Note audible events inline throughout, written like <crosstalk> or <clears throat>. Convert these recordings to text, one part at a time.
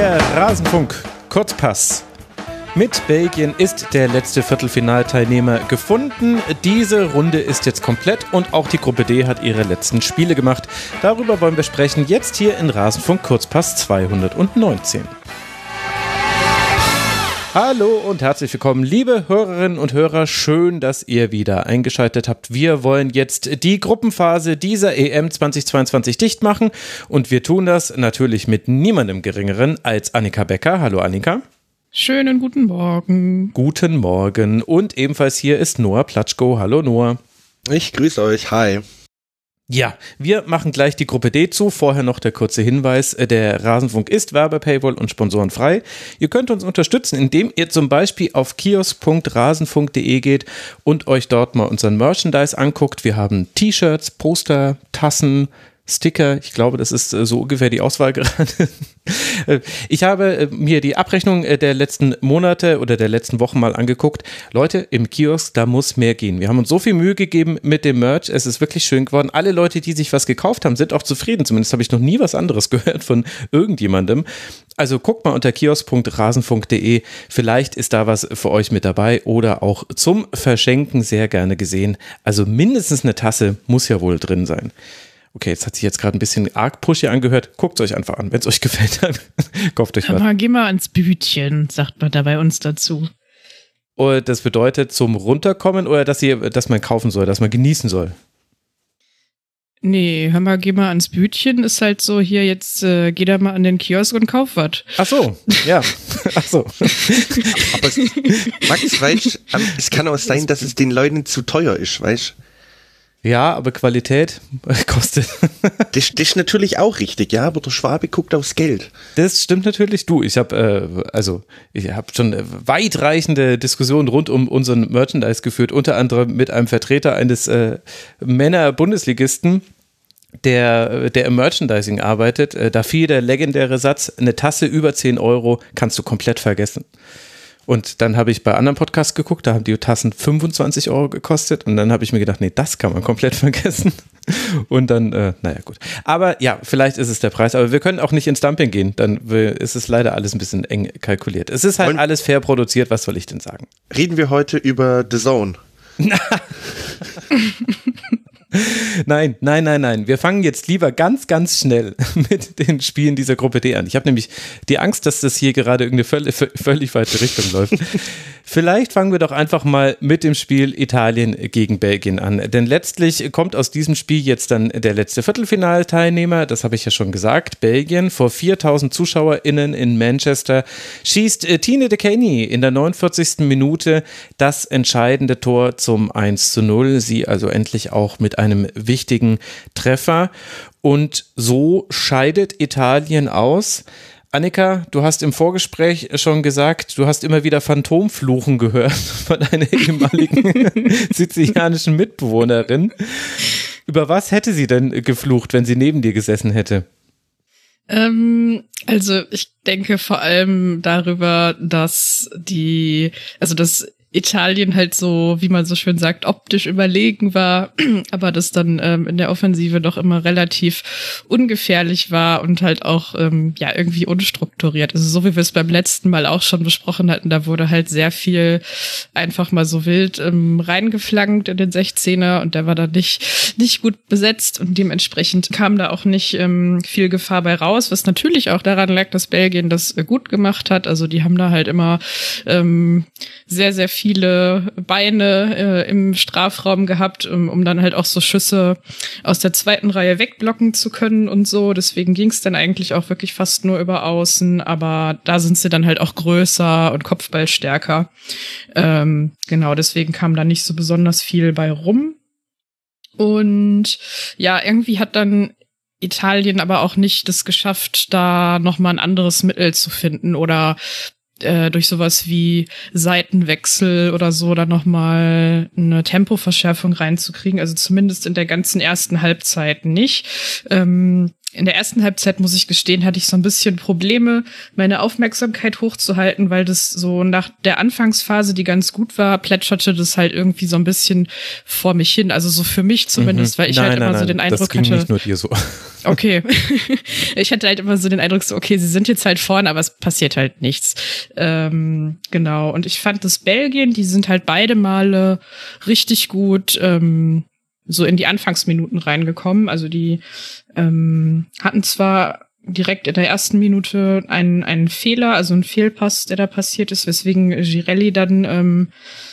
Der Rasenfunk Kurzpass. Mit Belgien ist der letzte Viertelfinalteilnehmer gefunden. Diese Runde ist jetzt komplett und auch die Gruppe D hat ihre letzten Spiele gemacht. Darüber wollen wir sprechen jetzt hier in Rasenfunk Kurzpass 219. Hallo und herzlich willkommen, liebe Hörerinnen und Hörer. Schön, dass ihr wieder eingeschaltet habt. Wir wollen jetzt die Gruppenphase dieser EM 2022 dicht machen und wir tun das natürlich mit niemandem geringeren als Annika Becker. Hallo Annika. Schönen guten Morgen. Guten Morgen. Und ebenfalls hier ist Noah Platschko. Hallo Noah. Ich grüße euch. Hi. Ja, wir machen gleich die Gruppe D zu. Vorher noch der kurze Hinweis. Der Rasenfunk ist Werbepaywall und sponsorenfrei. Ihr könnt uns unterstützen, indem ihr zum Beispiel auf kiosk.rasenfunk.de geht und euch dort mal unseren Merchandise anguckt. Wir haben T-Shirts, Poster, Tassen, Sticker. Ich glaube, das ist äh, so ungefähr die Auswahl <laughs> gerade. Äh, ich habe äh, mir die Abrechnung der letzten Monate oder der letzten Wochen mal angeguckt. Leute, im Kiosk, da muss mehr gehen. Wir haben uns so viel Mühe gegeben mit dem Merch. Es ist wirklich schön geworden. Alle Leute, die sich was gekauft haben, sind auch zufrieden. Zumindest habe ich noch nie was anderes <laughs> gehört von irgendjemandem. Also guckt mal unter kiosk.rasenfunk.de. Vielleicht ist da was für euch mit dabei oder auch zum Verschenken sehr gerne gesehen. Also mindestens eine Tasse muss ja wohl drin sein. Okay, jetzt hat sich jetzt gerade ein bisschen arg pushy angehört. Guckt es euch einfach an. Wenn es euch <laughs> gefällt, dann kauft euch was. Aber geh mal ans Bütchen, sagt man da bei uns dazu. Oder das bedeutet zum Runterkommen oder dass, ihr, dass man kaufen soll, dass man genießen soll? Nee, hör mal, geh mal ans Bütchen, ist halt so, hier jetzt äh, geh da mal an den Kiosk und kauf was. Ach so, ja. <laughs> Ach so. Aber es, Max, weißt es kann auch sein, dass es den Leuten zu teuer ist, weißt du? Ja, aber Qualität <laughs> kostet. das, das ist natürlich auch richtig, ja, aber der Schwabe guckt aufs Geld. Das stimmt natürlich. Du, ich habe äh, also ich habe schon weitreichende Diskussionen rund um unseren Merchandise geführt, unter anderem mit einem Vertreter eines äh, Männer-Bundesligisten, der, der im Merchandising arbeitet. Äh, da fiel der legendäre Satz: Eine Tasse über 10 Euro kannst du komplett vergessen. Und dann habe ich bei anderen Podcasts geguckt, da haben die Tassen 25 Euro gekostet. Und dann habe ich mir gedacht, nee, das kann man komplett <laughs> vergessen. Und dann, äh, naja, gut. Aber ja, vielleicht ist es der Preis. Aber wir können auch nicht ins Dumping gehen. Dann ist es leider alles ein bisschen eng kalkuliert. Es ist halt Und alles fair produziert. Was soll ich denn sagen? Reden wir heute über The Zone. <laughs> Nein, nein, nein, nein. Wir fangen jetzt lieber ganz, ganz schnell <laughs> mit den Spielen dieser Gruppe D an. Ich habe nämlich die Angst, dass das hier gerade irgendeine völlig, völlig falsche Richtung läuft. <laughs> Vielleicht fangen wir doch einfach mal mit dem Spiel Italien gegen Belgien an. Denn letztlich kommt aus diesem Spiel jetzt dann der letzte Viertelfinalteilnehmer. Das habe ich ja schon gesagt. Belgien vor 4000 ZuschauerInnen in Manchester schießt äh, Tine de Kenny in der 49. Minute das entscheidende Tor zum 1 zu 0. Sie also endlich auch mit einem wichtigen Treffer. Und so scheidet Italien aus. Annika, du hast im Vorgespräch schon gesagt, du hast immer wieder Phantomfluchen gehört <laughs> von einer ehemaligen <laughs> sizilianischen Mitbewohnerin. Über was hätte sie denn geflucht, wenn sie neben dir gesessen hätte? Ähm, also ich denke vor allem darüber, dass die, also dass Italien halt so, wie man so schön sagt, optisch überlegen war, <clears throat> aber das dann ähm, in der Offensive doch immer relativ ungefährlich war und halt auch ähm, ja irgendwie unstrukturiert. Also so wie wir es beim letzten Mal auch schon besprochen hatten, da wurde halt sehr viel einfach mal so wild ähm, reingeflankt in den 16er und der war da nicht nicht gut besetzt und dementsprechend kam da auch nicht ähm, viel Gefahr bei raus, was natürlich auch daran lag, dass Belgien das äh, gut gemacht hat. Also die haben da halt immer ähm, sehr sehr viele Beine äh, im Strafraum gehabt, um, um dann halt auch so Schüsse aus der zweiten Reihe wegblocken zu können und so. Deswegen ging es dann eigentlich auch wirklich fast nur über Außen, aber da sind sie dann halt auch größer und Kopfballstärker. Ähm, genau, deswegen kam da nicht so besonders viel bei rum. Und ja, irgendwie hat dann Italien aber auch nicht das geschafft, da nochmal ein anderes Mittel zu finden oder äh, durch sowas wie Seitenwechsel oder so dann nochmal eine Tempoverschärfung reinzukriegen. Also zumindest in der ganzen ersten Halbzeit nicht. Ähm, in der ersten Halbzeit, muss ich gestehen, hatte ich so ein bisschen Probleme, meine Aufmerksamkeit hochzuhalten, weil das so nach der Anfangsphase, die ganz gut war, plätscherte das halt irgendwie so ein bisschen vor mich hin. Also so für mich zumindest, mhm. weil ich nein, halt nein, immer nein, so den Eindruck das ging hatte. nicht nur dir so. <laughs> Okay. <laughs> ich hatte halt immer so den Eindruck, so, okay, sie sind jetzt halt vorne, aber es passiert halt nichts. Ähm, genau. Und ich fand das Belgien, die sind halt beide Male richtig gut ähm, so in die Anfangsminuten reingekommen. Also die ähm, hatten zwar direkt in der ersten Minute einen, einen Fehler, also einen Fehlpass, der da passiert ist, weswegen Girelli dann ähm,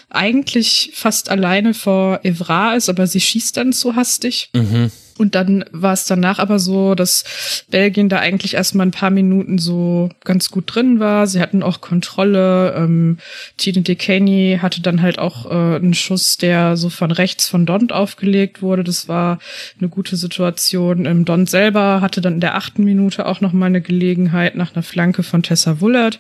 eigentlich fast alleine vor Evra ist, aber sie schießt dann zu hastig. Mhm. Und dann war es danach aber so, dass Belgien da eigentlich erstmal ein paar Minuten so ganz gut drin war. Sie hatten auch Kontrolle. Ähm, Tine DeCaney hatte dann halt auch äh, einen Schuss, der so von rechts von Dont aufgelegt wurde. Das war eine gute Situation. Ähm, Dont selber hatte dann in der achten Minute auch noch mal eine Gelegenheit nach einer Flanke von Tessa Wullert.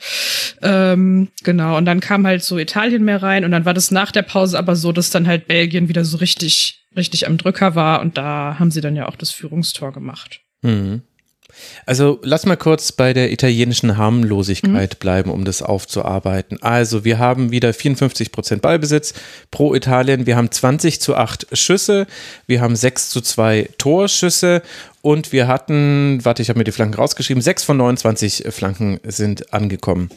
Ähm, genau. Und dann kam halt so Italien mehr rein und dann war das nach der Pause aber so, dass dann halt Belgien wieder so richtig richtig am Drücker war und da haben sie dann ja auch das Führungstor gemacht. Mhm. Also lass mal kurz bei der italienischen Harmlosigkeit mhm. bleiben, um das aufzuarbeiten. Also wir haben wieder 54 Prozent Ballbesitz pro Italien. Wir haben 20 zu 8 Schüsse. Wir haben 6 zu 2 Torschüsse und wir hatten, warte, ich habe mir die Flanken rausgeschrieben, sechs von 29 Flanken sind angekommen.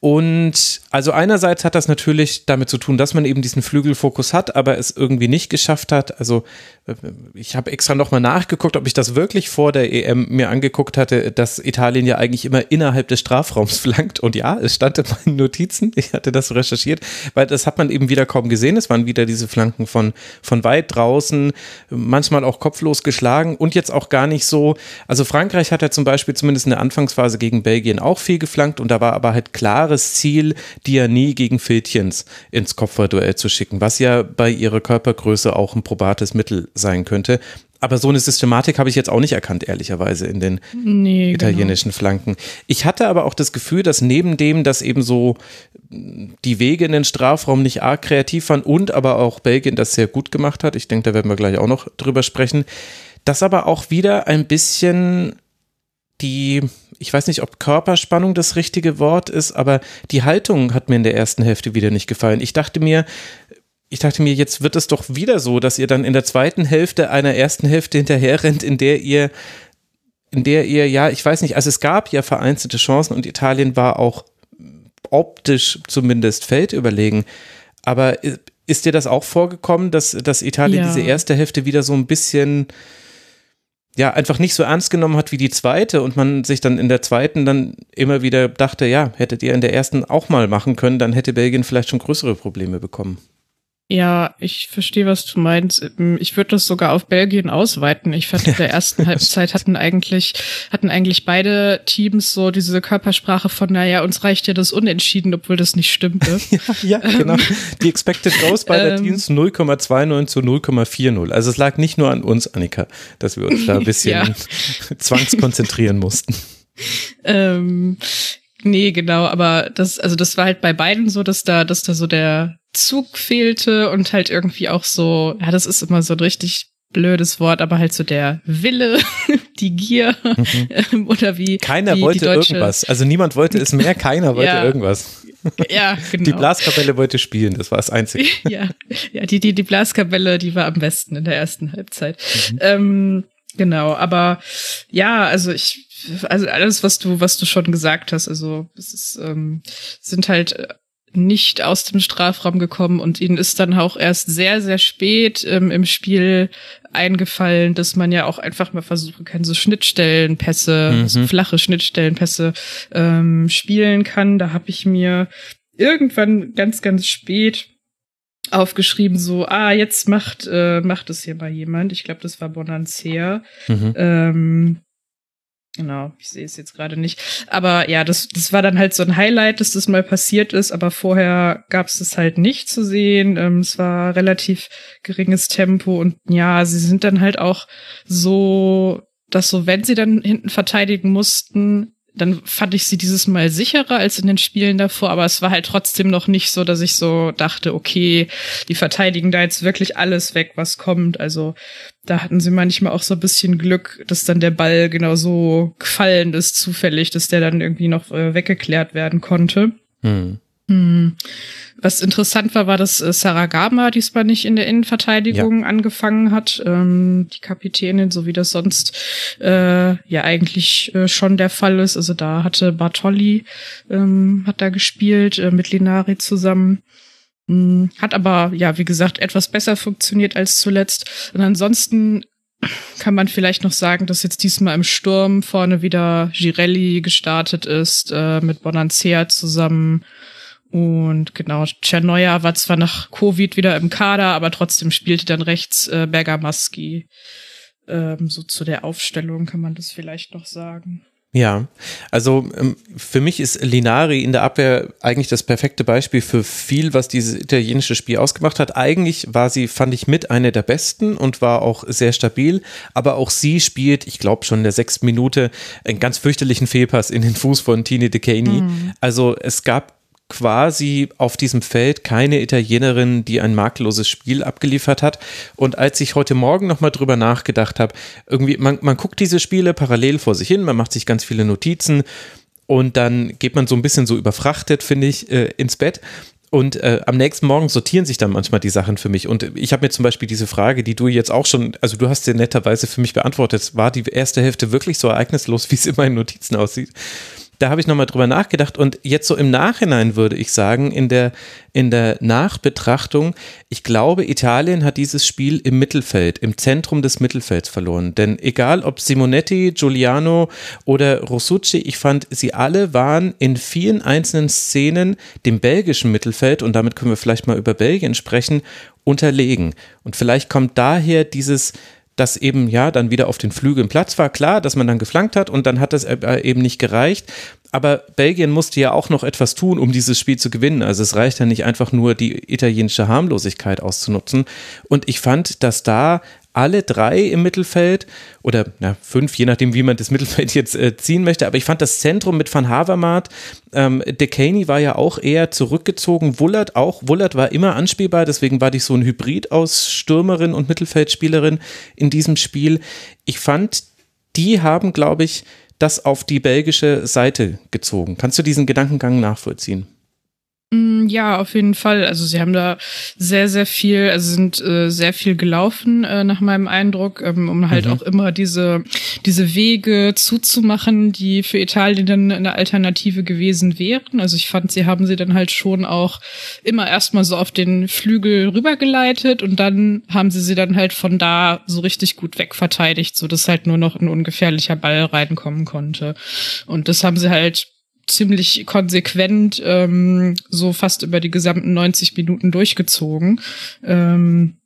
Und also einerseits hat das natürlich damit zu tun, dass man eben diesen Flügelfokus hat, aber es irgendwie nicht geschafft hat. Also ich habe extra nochmal nachgeguckt, ob ich das wirklich vor der EM mir angeguckt hatte, dass Italien ja eigentlich immer innerhalb des Strafraums <laughs> flankt. Und ja, es stand in meinen Notizen, <laughs> ich hatte das recherchiert, weil das hat man eben wieder kaum gesehen. Es waren wieder diese Flanken von, von weit draußen, manchmal auch kopflos geschlagen und jetzt auch gar nicht so. Also Frankreich hat ja zum Beispiel zumindest in der Anfangsphase gegen Belgien auch viel geflankt und da war aber halt klares Ziel, die ja nie gegen Filtjens ins Kopfballduell zu schicken, was ja bei ihrer Körpergröße auch ein probates Mittel sein könnte. Aber so eine Systematik habe ich jetzt auch nicht erkannt, ehrlicherweise, in den nee, genau. italienischen genau. Flanken. Ich hatte aber auch das Gefühl, dass neben dem, dass eben so die Wege in den Strafraum nicht arg kreativ waren und aber auch Belgien das sehr gut gemacht hat, ich denke, da werden wir gleich auch noch drüber sprechen, dass aber auch wieder ein bisschen die, ich weiß nicht, ob Körperspannung das richtige Wort ist, aber die Haltung hat mir in der ersten Hälfte wieder nicht gefallen. Ich dachte mir, ich dachte mir, jetzt wird es doch wieder so, dass ihr dann in der zweiten Hälfte einer ersten Hälfte hinterher rennt, in der ihr, in der ihr, ja, ich weiß nicht, also es gab ja vereinzelte Chancen und Italien war auch optisch zumindest feldüberlegen. Aber ist dir das auch vorgekommen, dass, dass Italien ja. diese erste Hälfte wieder so ein bisschen, ja, einfach nicht so ernst genommen hat wie die zweite und man sich dann in der zweiten dann immer wieder dachte, ja, hättet ihr in der ersten auch mal machen können, dann hätte Belgien vielleicht schon größere Probleme bekommen. Ja, ich verstehe, was du meinst. Ähm, ich würde das sogar auf Belgien ausweiten. Ich fand, in der <laughs> ersten Halbzeit hatten eigentlich, hatten eigentlich beide Teams so diese Körpersprache von, naja, uns reicht ja das Unentschieden, obwohl das nicht stimmte. <laughs> ja, ja, genau. Die Expected Goals bei der <laughs> ähm, Teams 0,29 zu 0,40. Also es lag nicht nur an uns, Annika, dass wir uns da ein bisschen ja. zwangskonzentrieren mussten. Ähm, Nee, genau, aber das, also das war halt bei beiden so, dass da, dass da so der Zug fehlte und halt irgendwie auch so, ja, das ist immer so ein richtig blödes Wort, aber halt so der Wille, <laughs> die Gier mhm. oder wie. Keiner wie wollte irgendwas. Also niemand wollte es mehr, keiner wollte <laughs> ja. irgendwas. Ja, genau. Die Blaskapelle wollte spielen, das war das Einzige. <laughs> ja, ja die, die, die Blaskapelle, die war am besten in der ersten Halbzeit. Mhm. Ähm, genau, aber ja, also ich also alles, was du, was du schon gesagt hast, also es ist, ähm, sind halt nicht aus dem Strafraum gekommen und ihnen ist dann auch erst sehr, sehr spät ähm, im Spiel eingefallen, dass man ja auch einfach mal versuchen kann, so Schnittstellenpässe, mhm. so flache Schnittstellenpässe ähm, spielen kann. Da habe ich mir irgendwann ganz, ganz spät aufgeschrieben, so, ah, jetzt macht, äh, macht es hier mal jemand. Ich glaube, das war Bonancea. Mhm. Ähm, Genau, ich sehe es jetzt gerade nicht. Aber ja, das, das war dann halt so ein Highlight, dass das mal passiert ist, aber vorher gab es das halt nicht zu sehen. Ähm, es war relativ geringes Tempo und ja, sie sind dann halt auch so, dass so, wenn sie dann hinten verteidigen mussten, dann fand ich sie dieses Mal sicherer als in den Spielen davor, aber es war halt trotzdem noch nicht so, dass ich so dachte, okay, die verteidigen da jetzt wirklich alles weg, was kommt. Also da hatten sie manchmal auch so ein bisschen Glück, dass dann der Ball genau so gefallen ist, zufällig, dass der dann irgendwie noch äh, weggeklärt werden konnte. Hm. Hm. Was interessant war, war, dass äh, Saragama diesmal nicht in der Innenverteidigung ja. angefangen hat. Ähm, die Kapitänin, so wie das sonst äh, ja eigentlich äh, schon der Fall ist. Also da hatte Bartoli, ähm, hat da gespielt äh, mit Linari zusammen. Hm, hat aber, ja, wie gesagt, etwas besser funktioniert als zuletzt. Und ansonsten kann man vielleicht noch sagen, dass jetzt diesmal im Sturm vorne wieder Girelli gestartet ist, äh, mit Bonancea zusammen. Und genau, Czernoja war zwar nach Covid wieder im Kader, aber trotzdem spielte dann rechts äh, Bergamaski. Ähm, so zu der Aufstellung kann man das vielleicht noch sagen. Ja, also ähm, für mich ist Linari in der Abwehr eigentlich das perfekte Beispiel für viel, was dieses italienische Spiel ausgemacht hat. Eigentlich war sie, fand ich, mit einer der besten und war auch sehr stabil, aber auch sie spielt, ich glaube schon in der sechsten Minute, einen ganz fürchterlichen Fehlpass in den Fuß von Tini De Caney. Mhm. Also es gab quasi auf diesem Feld keine Italienerin, die ein makelloses Spiel abgeliefert hat. Und als ich heute Morgen nochmal drüber nachgedacht habe, irgendwie, man, man guckt diese Spiele parallel vor sich hin, man macht sich ganz viele Notizen und dann geht man so ein bisschen so überfrachtet, finde ich, äh, ins Bett. Und äh, am nächsten Morgen sortieren sich dann manchmal die Sachen für mich. Und ich habe mir zum Beispiel diese Frage, die du jetzt auch schon, also du hast sie netterweise für mich beantwortet, war die erste Hälfte wirklich so ereignislos, <laughs> wie es in meinen Notizen aussieht? Da habe ich nochmal drüber nachgedacht und jetzt so im Nachhinein würde ich sagen, in der, in der Nachbetrachtung, ich glaube, Italien hat dieses Spiel im Mittelfeld, im Zentrum des Mittelfelds verloren. Denn egal ob Simonetti, Giuliano oder Rossucci, ich fand, sie alle waren in vielen einzelnen Szenen dem belgischen Mittelfeld, und damit können wir vielleicht mal über Belgien sprechen, unterlegen. Und vielleicht kommt daher dieses, dass eben ja dann wieder auf den Flügeln Platz war. Klar, dass man dann geflankt hat und dann hat das äh, eben nicht gereicht. Aber Belgien musste ja auch noch etwas tun, um dieses Spiel zu gewinnen. Also es reicht ja nicht einfach nur die italienische Harmlosigkeit auszunutzen. Und ich fand, dass da alle drei im Mittelfeld oder na, fünf, je nachdem, wie man das Mittelfeld jetzt äh, ziehen möchte. Aber ich fand das Zentrum mit Van Havermaet, ähm, Decaney war ja auch eher zurückgezogen, Wullert auch. Wullert war immer anspielbar, deswegen war ich so ein Hybrid aus Stürmerin und Mittelfeldspielerin in diesem Spiel. Ich fand, die haben, glaube ich, das auf die belgische Seite gezogen. Kannst du diesen Gedankengang nachvollziehen? Ja, auf jeden Fall. Also sie haben da sehr, sehr viel, also sind äh, sehr viel gelaufen, äh, nach meinem Eindruck, ähm, um halt mhm. auch immer diese, diese Wege zuzumachen, die für Italien dann eine Alternative gewesen wären. Also ich fand, sie haben sie dann halt schon auch immer erstmal so auf den Flügel rübergeleitet und dann haben sie sie dann halt von da so richtig gut wegverteidigt, so dass halt nur noch ein ungefährlicher Ball reinkommen konnte. Und das haben sie halt ziemlich konsequent ähm, so fast über die gesamten 90 Minuten durchgezogen. Ähm,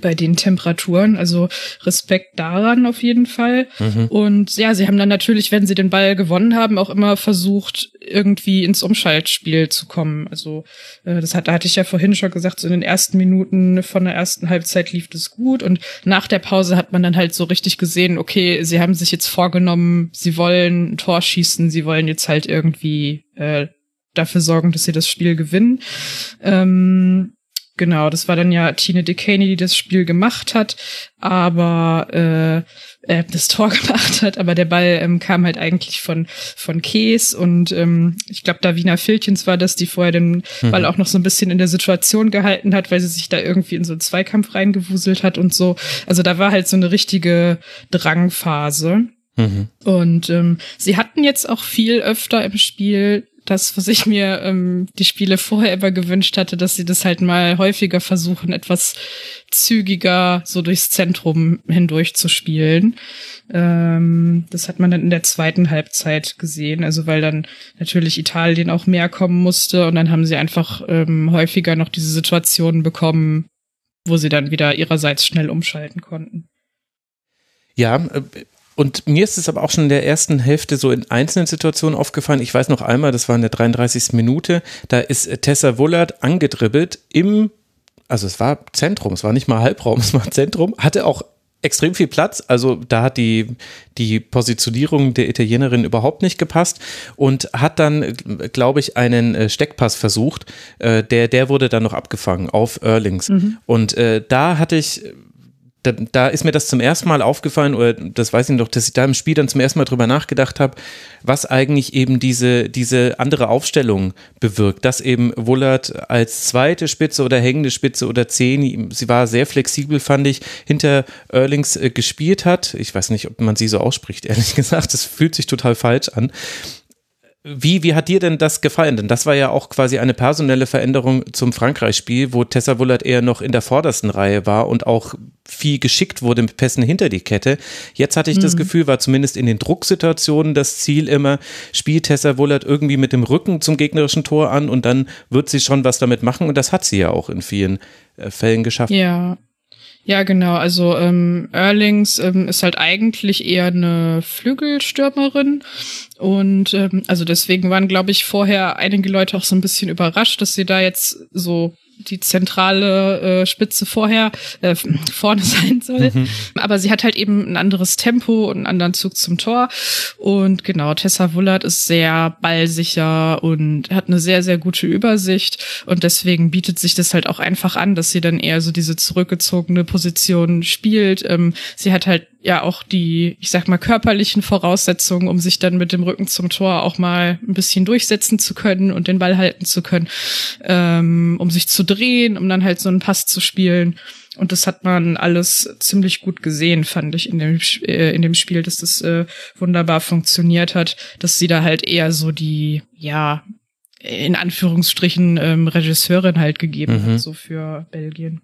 bei den Temperaturen. Also Respekt daran auf jeden Fall. Mhm. Und ja, sie haben dann natürlich, wenn sie den Ball gewonnen haben, auch immer versucht, irgendwie ins Umschaltspiel zu kommen. Also äh, das hat, da hatte ich ja vorhin schon gesagt, so in den ersten Minuten von der ersten Halbzeit lief das gut und nach der Pause hat man dann halt so richtig gesehen, okay, sie haben sich jetzt vorgenommen, sie wollen ein Tor schießen, sie wollen jetzt halt irgendwie äh, dafür sorgen, dass sie das Spiel gewinnen. Ähm, Genau, das war dann ja Tine DeCaney, die das Spiel gemacht hat, aber äh, äh, das Tor <laughs> gemacht hat, aber der Ball ähm, kam halt eigentlich von von Kees und ähm, ich glaube Davina Filchens war das, die vorher den mhm. Ball auch noch so ein bisschen in der Situation gehalten hat, weil sie sich da irgendwie in so einen Zweikampf reingewuselt hat und so. Also da war halt so eine richtige Drangphase. Mhm. Und ähm, sie hatten jetzt auch viel öfter im Spiel das, was ich mir ähm, die Spiele vorher immer gewünscht hatte, dass sie das halt mal häufiger versuchen, etwas zügiger so durchs Zentrum hindurch zu spielen. Ähm, das hat man dann in der zweiten Halbzeit gesehen, also weil dann natürlich Italien auch mehr kommen musste und dann haben sie einfach ähm, häufiger noch diese Situationen bekommen, wo sie dann wieder ihrerseits schnell umschalten konnten. Ja, äh, und mir ist es aber auch schon in der ersten Hälfte so in einzelnen Situationen aufgefallen. Ich weiß noch einmal, das war in der 33. Minute, da ist Tessa Wullert angedribbelt im, also es war Zentrum, es war nicht mal Halbraum, <laughs> es war Zentrum, hatte auch extrem viel Platz. Also da hat die, die Positionierung der Italienerin überhaupt nicht gepasst und hat dann, glaube ich, einen äh, Steckpass versucht. Äh, der, der wurde dann noch abgefangen auf Erlings. Mhm. Und äh, da hatte ich da, da, ist mir das zum ersten Mal aufgefallen, oder das weiß ich noch, dass ich da im Spiel dann zum ersten Mal drüber nachgedacht habe, was eigentlich eben diese, diese andere Aufstellung bewirkt. Dass eben Wullert als zweite Spitze oder hängende Spitze oder Zehn, sie war sehr flexibel, fand ich, hinter Erlings äh, gespielt hat. Ich weiß nicht, ob man sie so ausspricht, <laughs> ehrlich gesagt. Das fühlt sich total falsch an. Wie, wie hat dir denn das gefallen? Denn das war ja auch quasi eine personelle Veränderung zum Frankreich-Spiel, wo Tessa Wullert eher noch in der vordersten Reihe war und auch viel geschickt wurde mit Pässen hinter die Kette. Jetzt hatte ich mhm. das Gefühl, war zumindest in den Drucksituationen das Ziel immer, spielt Tessa Wullert irgendwie mit dem Rücken zum gegnerischen Tor an und dann wird sie schon was damit machen und das hat sie ja auch in vielen äh, Fällen geschafft. Ja, ja, genau. Also ähm, Erlings ähm, ist halt eigentlich eher eine Flügelstürmerin. Und ähm, also deswegen waren, glaube ich, vorher einige Leute auch so ein bisschen überrascht, dass sie da jetzt so die zentrale äh, Spitze vorher äh, vorne <laughs> sein soll. Mhm. Aber sie hat halt eben ein anderes Tempo und einen anderen Zug zum Tor. Und genau, Tessa Wullert ist sehr ballsicher und hat eine sehr, sehr gute Übersicht. Und deswegen bietet sich das halt auch einfach an, dass sie dann eher so diese zurückgezogene Position spielt. Ähm, sie hat halt ja auch die, ich sag mal, körperlichen Voraussetzungen, um sich dann mit dem Rücken zum Tor auch mal ein bisschen durchsetzen zu können und den Ball halten zu können, ähm, um sich zu drehen, um dann halt so einen Pass zu spielen. Und das hat man alles ziemlich gut gesehen, fand ich in dem, äh, in dem Spiel, dass das äh, wunderbar funktioniert hat, dass sie da halt eher so die, ja, in Anführungsstrichen ähm, Regisseurin halt gegeben mhm. hat, so für Belgien.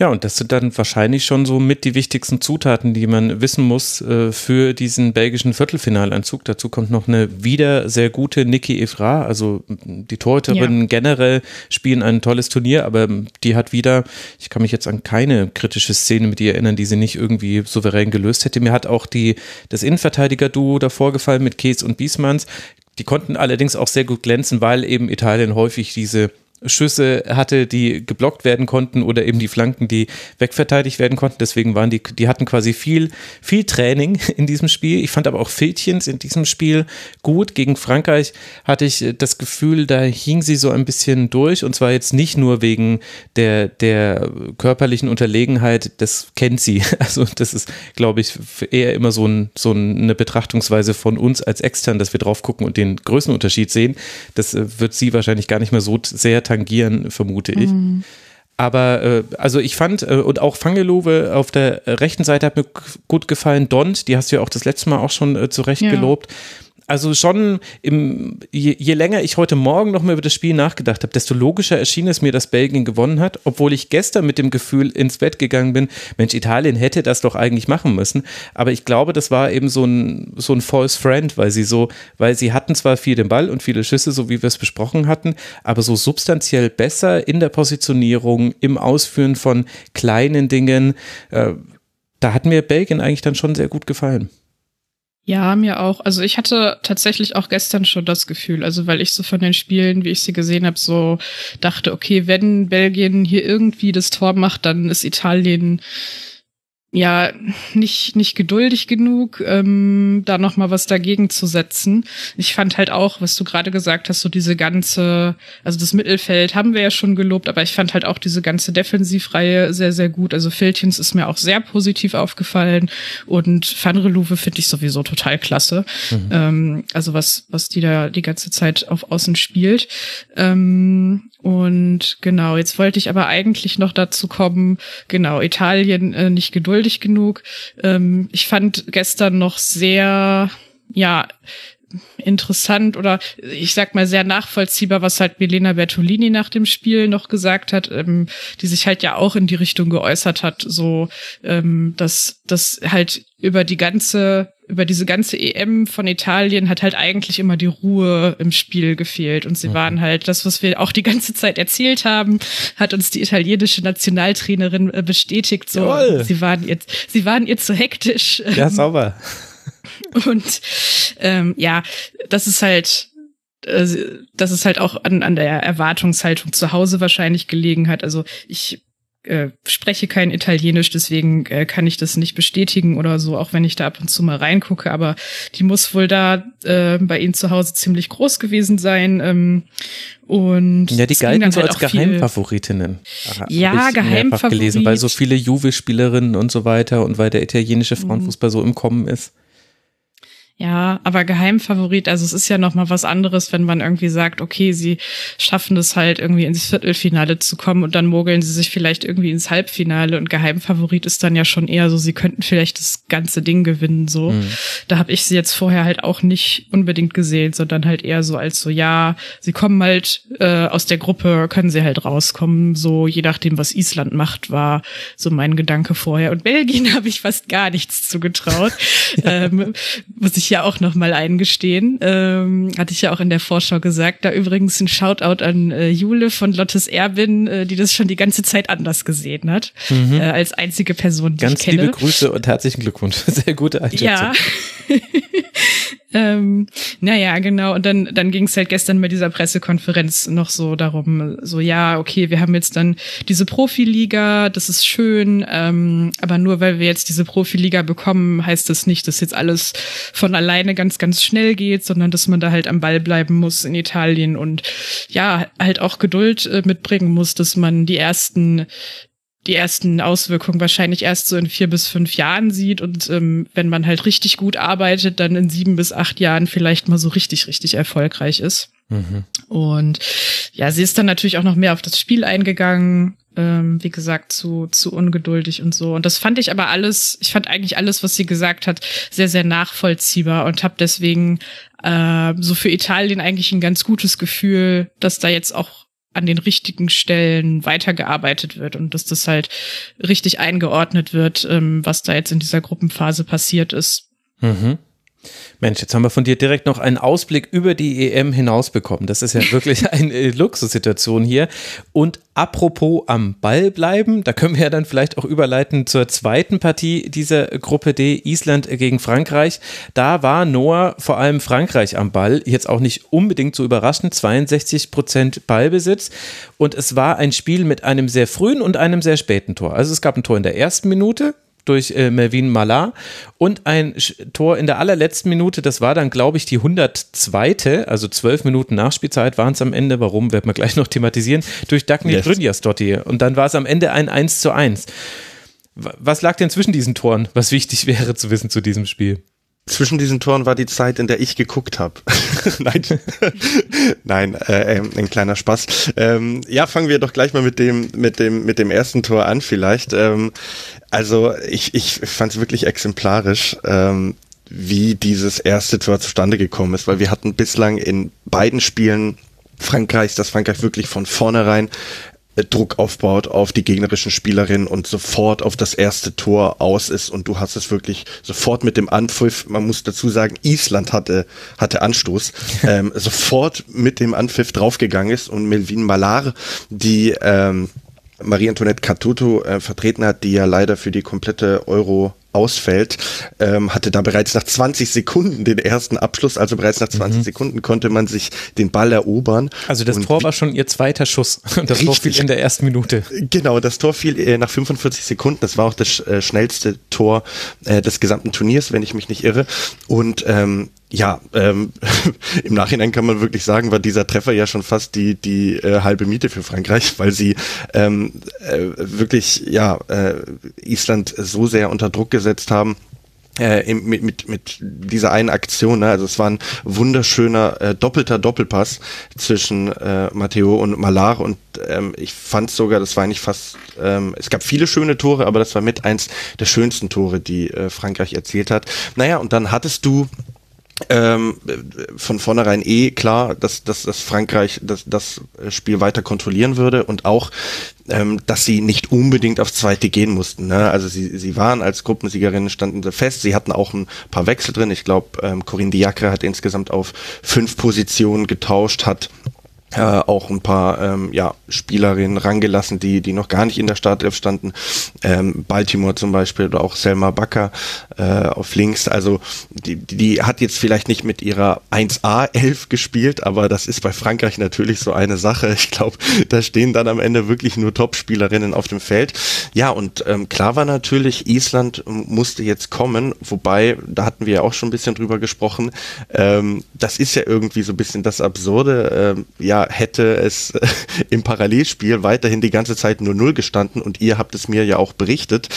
Ja, und das sind dann wahrscheinlich schon so mit die wichtigsten Zutaten, die man wissen muss äh, für diesen belgischen Viertelfinaleinzug. Dazu kommt noch eine wieder sehr gute Niki Evra. Also die Torhüterinnen ja. generell spielen ein tolles Turnier, aber die hat wieder, ich kann mich jetzt an keine kritische Szene mit ihr erinnern, die sie nicht irgendwie souverän gelöst hätte. Mir hat auch die, das Innenverteidiger-Duo davor gefallen mit Kees und Biesmanns. Die konnten allerdings auch sehr gut glänzen, weil eben Italien häufig diese Schüsse hatte, die geblockt werden konnten oder eben die Flanken, die wegverteidigt werden konnten. Deswegen waren die, die hatten quasi viel, viel Training <laughs> in diesem Spiel. Ich fand aber auch Filtchens in diesem Spiel gut. Gegen Frankreich hatte ich das Gefühl, da hing sie so ein bisschen durch und zwar jetzt nicht nur wegen der, der körperlichen Unterlegenheit, das kennt sie. <laughs> Also das ist, glaube ich, eher immer so, ein, so eine Betrachtungsweise von uns als extern, dass wir drauf gucken und den Größenunterschied sehen. Das äh, wird sie wahrscheinlich gar nicht mehr so sehr tangieren, vermute ich. Mhm. Aber äh, also ich fand, äh, und auch Fangelove auf der rechten Seite hat mir gut gefallen. Dont, die hast du ja auch das letzte Mal auch schon äh, zurecht ja. gelobt also schon im, je, je, länger ich heute Morgen noch mal über das Spiel nachgedacht habe, desto logischer erschien es mir, dass Belgien gewonnen hat, obwohl ich gestern mit dem Gefühl ins Bett gegangen bin, Mensch, Italien hätte das doch eigentlich machen müssen. Aber ich glaube, das war eben so ein, so ein false friend, weil sie so, weil sie hatten zwar viel den Ball und viele Schüsse, so wie wir es besprochen hatten, aber so substanziell besser in der Positionierung, im Ausführen von kleinen Dingen, äh, da hat mir Belgien eigentlich dann schon sehr gut gefallen. Ja, mir auch. Also ich hatte tatsächlich auch gestern schon das Gefühl, also weil ich so von den Spielen, wie ich sie gesehen habe, so dachte, okay, wenn Belgien hier irgendwie das Tor macht, dann ist Italien ja nicht nicht geduldig genug, ähm, da noch mal was dagegen zu setzen. Ich fand halt auch, was du gerade gesagt hast, so diese ganze, also das Mittelfeld haben wir ja schon gelobt, aber ich fand halt auch diese ganze Defensivreihe sehr sehr gut. Also Filtins ist mir auch sehr positiv aufgefallen und Van Reluve finde ich sowieso total klasse. Mhm. Ähm, also was was die da die ganze Zeit auf Außen spielt. Ähm, und genau, jetzt wollte ich aber eigentlich noch dazu kommen, genau, Italien äh, nicht geduldig genug. Ähm, ich fand gestern noch sehr, ja, interessant oder ich sag mal sehr nachvollziehbar, was halt Milena Bertolini nach dem Spiel noch gesagt hat, ähm, die sich halt ja auch in die Richtung geäußert hat, so ähm, dass das halt über die ganze über diese ganze EM von Italien hat halt eigentlich immer die Ruhe im Spiel gefehlt und sie mhm. waren halt das, was wir auch die ganze Zeit erzählt haben, hat uns die italienische Nationaltrainerin äh, bestätigt. So, Jawohl. sie waren jetzt, sie waren ihr zu hektisch. Ja, sauber. Und ähm, ja, das ist halt, äh, das ist halt auch an, an der Erwartungshaltung zu Hause wahrscheinlich gelegen hat. Also ich äh, spreche kein Italienisch, deswegen äh, kann ich das nicht bestätigen oder so, auch wenn ich da ab und zu mal reingucke. Aber die muss wohl da äh, bei ihnen zu Hause ziemlich groß gewesen sein. Ähm, und ja, die galten so halt als Geheimfavoritinnen. Ja, Geheimfavoriten. gelesen, weil so viele Juve-Spielerinnen und so weiter und weil der italienische Frauenfußball mhm. so im Kommen ist. Ja, aber Geheimfavorit, also es ist ja noch mal was anderes, wenn man irgendwie sagt, okay, sie schaffen es halt irgendwie ins Viertelfinale zu kommen und dann mogeln sie sich vielleicht irgendwie ins Halbfinale und Geheimfavorit ist dann ja schon eher so, sie könnten vielleicht das ganze Ding gewinnen so. Mhm. Da habe ich sie jetzt vorher halt auch nicht unbedingt gesehen, sondern halt eher so als so, ja, sie kommen halt äh, aus der Gruppe, können sie halt rauskommen, so je nachdem, was Island macht, war so mein Gedanke vorher. Und Belgien <laughs> habe ich fast gar nichts zugetraut. <laughs> ähm, muss ich ich ja auch noch mal eingestehen. Ähm, hatte ich ja auch in der Vorschau gesagt. Da übrigens ein Shoutout an äh, Jule von Lottes Erbin, äh, die das schon die ganze Zeit anders gesehen hat. Mhm. Äh, als einzige Person, die Ganz ich kenne. Ganz liebe Grüße und herzlichen Glückwunsch. <laughs> Sehr gute Einschätzung. Ja. <laughs> ähm, naja, genau. Und dann, dann ging es halt gestern bei dieser Pressekonferenz noch so darum, so ja, okay, wir haben jetzt dann diese Profiliga, das ist schön, ähm, aber nur weil wir jetzt diese Profiliga bekommen, heißt das nicht, dass jetzt alles von alleine ganz, ganz schnell geht, sondern dass man da halt am Ball bleiben muss in Italien und ja, halt auch Geduld äh, mitbringen muss, dass man die ersten die ersten Auswirkungen wahrscheinlich erst so in vier bis fünf Jahren sieht und ähm, wenn man halt richtig gut arbeitet, dann in sieben bis acht Jahren vielleicht mal so richtig, richtig erfolgreich ist. Mhm. Und ja, sie ist dann natürlich auch noch mehr auf das Spiel eingegangen, ähm, wie gesagt, zu, zu ungeduldig und so. Und das fand ich aber alles, ich fand eigentlich alles, was sie gesagt hat, sehr, sehr nachvollziehbar und habe deswegen äh, so für Italien eigentlich ein ganz gutes Gefühl, dass da jetzt auch an den richtigen Stellen weitergearbeitet wird und dass das halt richtig eingeordnet wird, ähm, was da jetzt in dieser Gruppenphase passiert ist. Mhm. Mensch, jetzt haben wir von dir direkt noch einen Ausblick über die EM hinaus bekommen. Das ist ja wirklich <laughs> eine Luxussituation hier. Und apropos am Ball bleiben, da können wir ja dann vielleicht auch überleiten zur zweiten Partie dieser Gruppe D, Island gegen Frankreich. Da war Noah vor allem Frankreich am Ball, jetzt auch nicht unbedingt so überraschend, 62 Prozent Ballbesitz. Und es war ein Spiel mit einem sehr frühen und einem sehr späten Tor. Also es gab ein Tor in der ersten Minute, durch äh, Melvin Malar und ein Tor in der allerletzten Minute, das war dann, glaube ich, die 102. Also zwölf Minuten Nachspielzeit waren es am Ende. Warum, werden wir gleich noch thematisieren. Durch Dagny yes. Brynjarsdottir. Und dann war es am Ende ein 1 zu 1. Was lag denn zwischen diesen Toren, was wichtig <laughs> wäre zu wissen zu diesem Spiel? Zwischen diesen Toren war die Zeit, in der ich geguckt habe. <laughs> Nein, <laughs> Nein, äh, äh, ein kleiner Spaß. Ähm, ja, fangen wir doch gleich mal mit dem mit dem mit dem ersten Tor an, vielleicht. Ähm, also ich ich fand es wirklich exemplarisch. Ähm, wie dieses erste Tor zustande gekommen ist, weil wir hatten bislang in beiden Spielen Frankreichs, dass Frankreich wirklich von vornherein Druck aufbaut auf die gegnerischen Spielerinnen und sofort auf das erste Tor aus ist und du hast es wirklich sofort mit dem Anpfiff, man muss dazu sagen, Island hatte, hatte Anstoß, <laughs> ähm, sofort mit dem Anpfiff draufgegangen ist und Melvin Malar, die ähm, Marie-Antoinette Catuto äh, vertreten hat, die ja leider für die komplette Euro ausfällt, ähm, hatte da bereits nach 20 Sekunden den ersten Abschluss, also bereits nach 20 mhm. Sekunden konnte man sich den Ball erobern. Also das Tor war schon ihr zweiter Schuss <laughs> und das richtig, Tor fiel in der ersten Minute. Genau, das Tor fiel äh, nach 45 Sekunden, das war auch das äh, schnellste Tor äh, des gesamten Turniers, wenn ich mich nicht irre und ähm, ja, ähm, <laughs> im Nachhinein kann man wirklich sagen, war dieser Treffer ja schon fast die, die äh, halbe Miete für Frankreich, weil sie ähm, äh, wirklich ja äh, Island so sehr unter Druck gesetzt haben. Äh, mit, mit, mit dieser einen Aktion, ne? also es war ein wunderschöner äh, doppelter Doppelpass zwischen äh, Matteo und Malar und ähm, ich fand sogar, das war eigentlich fast, ähm, es gab viele schöne Tore, aber das war mit eins der schönsten Tore, die äh, Frankreich erzielt hat. Naja, und dann hattest du ähm, von vornherein eh klar, dass, dass, dass Frankreich das, das Spiel weiter kontrollieren würde und auch, ähm, dass sie nicht unbedingt aufs zweite gehen mussten. Ne? Also sie, sie waren als Gruppensiegerinnen standen sie fest, sie hatten auch ein paar Wechsel drin. Ich glaube, ähm, Corinne Diacre hat insgesamt auf fünf Positionen getauscht, hat äh, auch ein paar ähm, ja, Spielerinnen rangelassen, die, die noch gar nicht in der Startelf standen. Ähm, Baltimore zum Beispiel oder auch Selma Bakker äh, auf links. Also die, die hat jetzt vielleicht nicht mit ihrer 1A-11 gespielt, aber das ist bei Frankreich natürlich so eine Sache. Ich glaube, da stehen dann am Ende wirklich nur Top-Spielerinnen auf dem Feld. Ja, und ähm, klar war natürlich, Island musste jetzt kommen, wobei, da hatten wir ja auch schon ein bisschen drüber gesprochen, ähm, das ist ja irgendwie so ein bisschen das Absurde. Ähm, ja, hätte es äh, im Parallelspiel weiterhin die ganze Zeit nur Null gestanden und ihr habt es mir ja auch berichtet,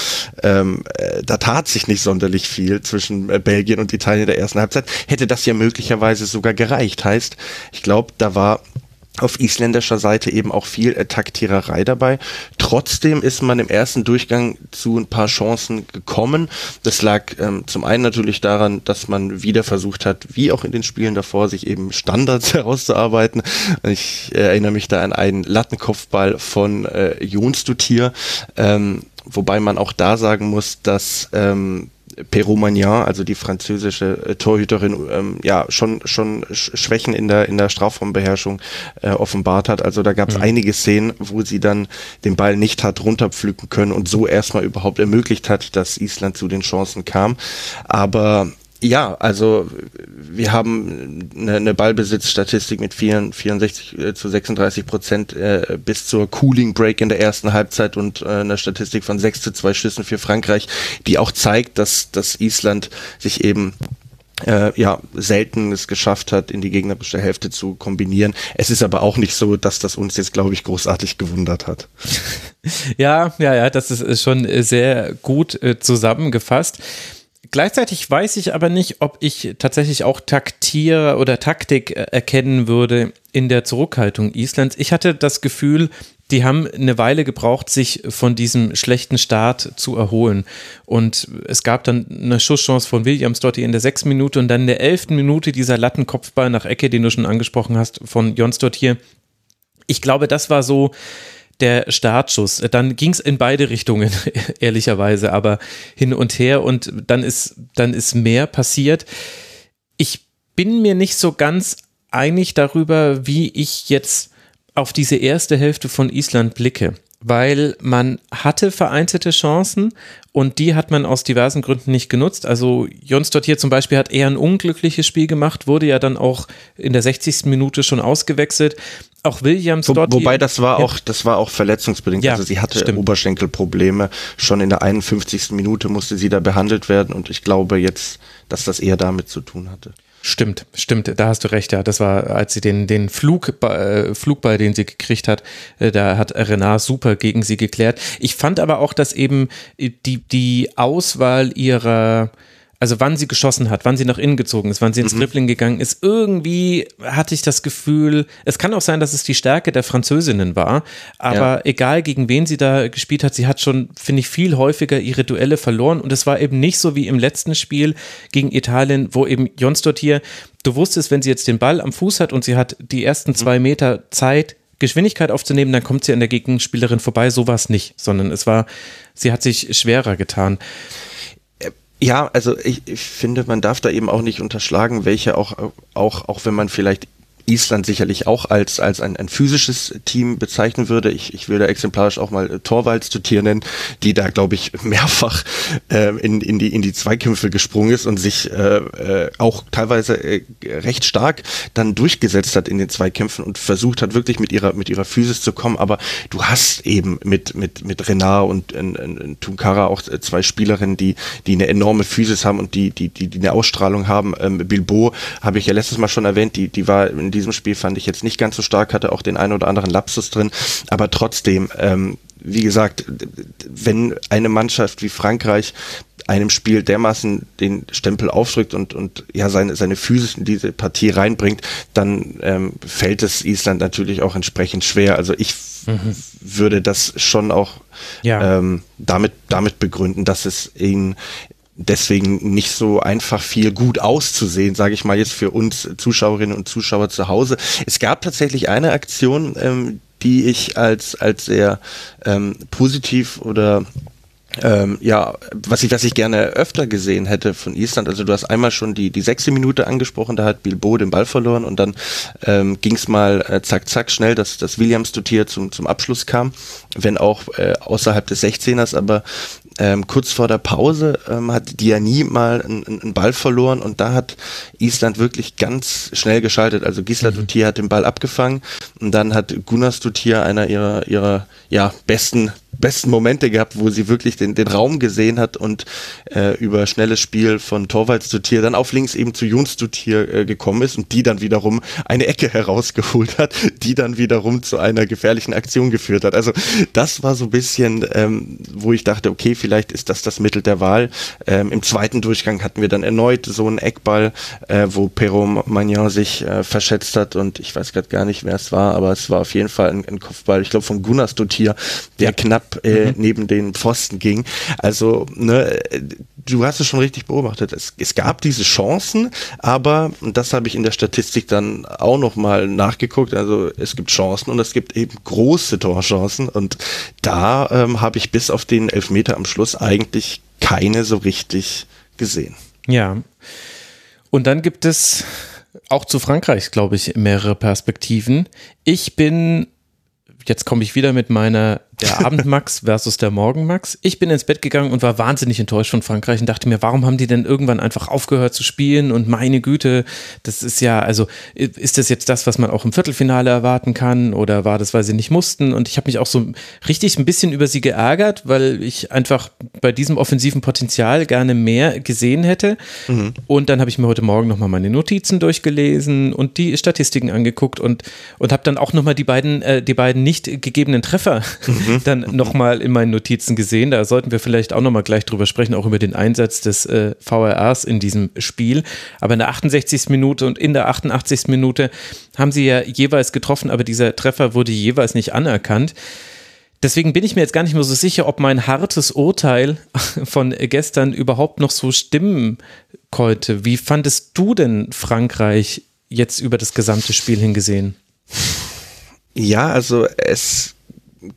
ähm, äh, da tat sich nicht sonderlich viel zwischen äh, Belgien und Italien in der ersten Halbzeit, hätte das ja möglicherweise sogar gereicht. Heißt, ich glaube, da war auf isländischer Seite eben auch viel äh, Taktiererei dabei. Trotzdem ist man im ersten Durchgang zu ein paar Chancen gekommen. Das lag ähm, zum einen natürlich daran, dass man wieder versucht hat, wie auch in den Spielen davor, sich eben Standards <laughs> herauszuarbeiten. Ich erinnere mich da an einen Lattenkopfball von äh, Jons Dutier, ähm, wobei man auch da sagen muss, dass ähm, Perumagnan, also die französische äh, Torhüterin, ähm, ja schon schon Schwächen in der in der Strafraumbeherrschung äh, offenbart hat. Also da gab es mhm. einige Szenen, wo sie dann den Ball nicht hat runterpflücken können und so erstmal überhaupt ermöglicht hat, dass Island zu den Chancen kam. Aber ja, also wir haben eine, eine Ballbesitzstatistik mit 64 äh, zu 36 Prozent äh, bis zur Cooling Break in der ersten Halbzeit und äh, eine Statistik von 6 zu 2 Schüssen für Frankreich, die auch zeigt, dass, dass Island sich eben äh, ja, selten es geschafft hat, in die gegnerische Hälfte zu kombinieren. Es ist aber auch nicht so, dass das uns jetzt, glaube ich, großartig gewundert hat. <laughs> ja, ja, ja, das ist schon sehr gut äh, zusammengefasst. Gleichzeitig weiß ich aber nicht, ob ich tatsächlich auch Taktier oder Taktik äh, erkennen würde in der Zurückhaltung Islands. Ich hatte das Gefühl, die haben eine Weile gebraucht, sich von diesem schlechten Start zu erholen. Und es gab dann eine Schusschance von Williams dort in der sechsten Minute und dann in der elften Minute dieser Lattenkopfball nach Ecke, den du schon angesprochen hast, von Jons dort hier. Ich glaube, das war so der Startschuss. Dann ging es in beide Richtungen, <laughs> ehrlicherweise, aber hin und her und dann ist, dann ist mehr passiert. Ich bin mir nicht so ganz einig darüber, wie ich jetzt auf diese erste Hälfte von Island blicke weil man hatte vereinzelte Chancen und die hat man aus diversen Gründen nicht genutzt. Also Jons dort hier zum Beispiel hat eher ein unglückliches Spiel gemacht, wurde ja dann auch in der 60. Minute schon ausgewechselt. Auch Williams Wo, dort. Wobei das war ja. auch, das war auch verletzungsbedingt. Ja, also sie hatte stimmt. Oberschenkelprobleme. Schon in der 51. Minute musste sie da behandelt werden und ich glaube jetzt, dass das eher damit zu tun hatte. Stimmt, stimmt, da hast du recht, ja. Das war, als sie den, den Flug, äh, Flugball, den sie gekriegt hat, äh, da hat Renard super gegen sie geklärt. Ich fand aber auch, dass eben die, die Auswahl ihrer, also wann sie geschossen hat, wann sie nach innen gezogen ist, wann sie ins mhm. Dribbling gegangen ist, irgendwie hatte ich das Gefühl, es kann auch sein, dass es die Stärke der Französinnen war, aber ja. egal gegen wen sie da gespielt hat, sie hat schon, finde ich, viel häufiger ihre Duelle verloren und es war eben nicht so wie im letzten Spiel gegen Italien, wo eben Jonsdott hier, du wusstest, wenn sie jetzt den Ball am Fuß hat und sie hat die ersten mhm. zwei Meter Zeit, Geschwindigkeit aufzunehmen, dann kommt sie an der Gegenspielerin vorbei, so war es nicht, sondern es war, sie hat sich schwerer getan. Ja, also ich, ich finde, man darf da eben auch nicht unterschlagen, welche auch, auch, auch wenn man vielleicht Island sicherlich auch als, als ein, ein physisches Team bezeichnen würde. Ich, ich würde exemplarisch auch mal Torvalds zu Tier nennen, die da, glaube ich, <laughs> mehrfach äh, in, in, die, in die Zweikämpfe gesprungen ist und sich äh, äh, auch teilweise äh, recht stark dann durchgesetzt hat in den Zweikämpfen und versucht hat, wirklich mit ihrer, mit ihrer Physis zu kommen. Aber du hast eben mit, mit, mit Renard und in, in, Tunkara auch zwei Spielerinnen, die, die eine enorme Physis haben und die, die, die, die eine Ausstrahlung haben. Ähm, Bilbo habe ich ja letztes Mal schon erwähnt, die, die war in diesem Spiel fand ich jetzt nicht ganz so stark, hatte auch den einen oder anderen Lapsus drin, aber trotzdem, ähm, wie gesagt, wenn eine Mannschaft wie Frankreich einem Spiel dermaßen den Stempel aufdrückt und, und ja seine, seine Physis in diese Partie reinbringt, dann ähm, fällt es Island natürlich auch entsprechend schwer. Also ich mhm. würde das schon auch ja. ähm, damit, damit begründen, dass es ihnen deswegen nicht so einfach viel gut auszusehen, sage ich mal jetzt für uns Zuschauerinnen und Zuschauer zu Hause. Es gab tatsächlich eine Aktion, ähm, die ich als als sehr ähm, positiv oder ähm, ja, was ich, was ich gerne öfter gesehen hätte von Island, also du hast einmal schon die, die sechste Minute angesprochen, da hat Bilbo den Ball verloren und dann ähm, ging es mal äh, zack, zack schnell, dass, dass Williams Dutier zum, zum Abschluss kam, wenn auch äh, außerhalb des 16ers, aber ähm, kurz vor der Pause ähm, hat Diani mal einen, einen Ball verloren und da hat Island wirklich ganz schnell geschaltet. Also Gisela mhm. Dutier hat den Ball abgefangen und dann hat Gunnars Dutier einer ihrer, ihrer ja, besten besten Momente gehabt, wo sie wirklich den, den Raum gesehen hat und äh, über schnelles Spiel von Torvalds zu Tier dann auf links eben zu Juns zu Tier äh, gekommen ist und die dann wiederum eine Ecke <laughs> herausgeholt hat, die dann wiederum zu einer gefährlichen Aktion geführt hat. Also das war so ein bisschen, ähm, wo ich dachte, okay, vielleicht ist das das Mittel der Wahl. Ähm, Im zweiten Durchgang hatten wir dann erneut so einen Eckball, äh, wo Perrault Magnan sich äh, verschätzt hat und ich weiß gerade gar nicht, wer es war, aber es war auf jeden Fall ein, ein Kopfball, ich glaube von Gunnar Stotier, der ja. knapp äh, mhm. neben den Pfosten ging. Also, ne, du hast es schon richtig beobachtet. Es, es gab diese Chancen, aber, und das habe ich in der Statistik dann auch nochmal nachgeguckt, also es gibt Chancen und es gibt eben große Torchancen und da ähm, habe ich bis auf den Elfmeter am Schluss eigentlich keine so richtig gesehen. Ja. Und dann gibt es auch zu Frankreich, glaube ich, mehrere Perspektiven. Ich bin, jetzt komme ich wieder mit meiner der Abendmax versus der Morgenmax. Ich bin ins Bett gegangen und war wahnsinnig enttäuscht von Frankreich und dachte mir, warum haben die denn irgendwann einfach aufgehört zu spielen? Und meine Güte, das ist ja, also ist das jetzt das, was man auch im Viertelfinale erwarten kann? Oder war das, weil sie nicht mussten? Und ich habe mich auch so richtig ein bisschen über sie geärgert, weil ich einfach bei diesem offensiven Potenzial gerne mehr gesehen hätte. Mhm. Und dann habe ich mir heute Morgen nochmal meine Notizen durchgelesen und die Statistiken angeguckt und, und habe dann auch nochmal die beiden, äh, die beiden nicht gegebenen Treffer mhm mhm. dann nochmal in meinen Notizen gesehen. Da sollten wir vielleicht auch nochmal gleich drüber sprechen, auch über den Einsatz des äh, VRRs in diesem Spiel. Aber in der 68. Minute und in der 88. Minute haben sie ja jeweils getroffen, aber dieser Treffer wurde jeweils nicht anerkannt. Deswegen bin ich mir jetzt gar nicht mehr so sicher, ob mein hartes Urteil <laughs> von gestern überhaupt noch so stimmen konnte. Wie fandest du denn Frankreich jetzt über das gesamte Spiel hingesehen? Ja, also es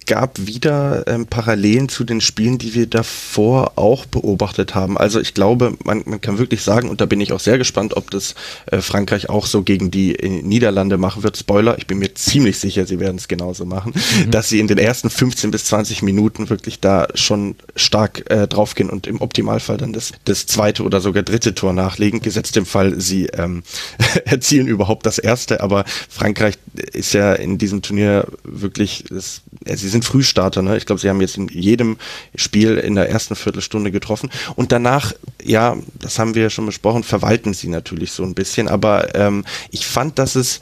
gab wieder ähm, Parallelen zu den Spielen, die wir davor auch beobachtet haben. Also ich glaube, man, man kann wirklich sagen, und da bin ich auch sehr gespannt, ob das äh, Frankreich auch so gegen die äh, Niederlande machen wird. Spoiler, ich bin mir ziemlich sicher, sie werden es genauso machen, mhm. dass sie in den ersten 15 bis 20 Minuten wirklich da schon stark äh, draufgehen und im Optimalfall dann das, das zweite oder sogar dritte Tor nachlegen. Gesetzt im Fall, sie ähm, <laughs> erzielen überhaupt das erste, aber Frankreich ist ja in diesem Turnier wirklich das sie sind Frühstarter, ne? Ich glaube, sie haben jetzt in jedem Spiel in der ersten Viertelstunde getroffen. Und danach, ja, das haben wir ja schon besprochen, verwalten sie natürlich so ein bisschen. Aber ähm, ich fand, dass es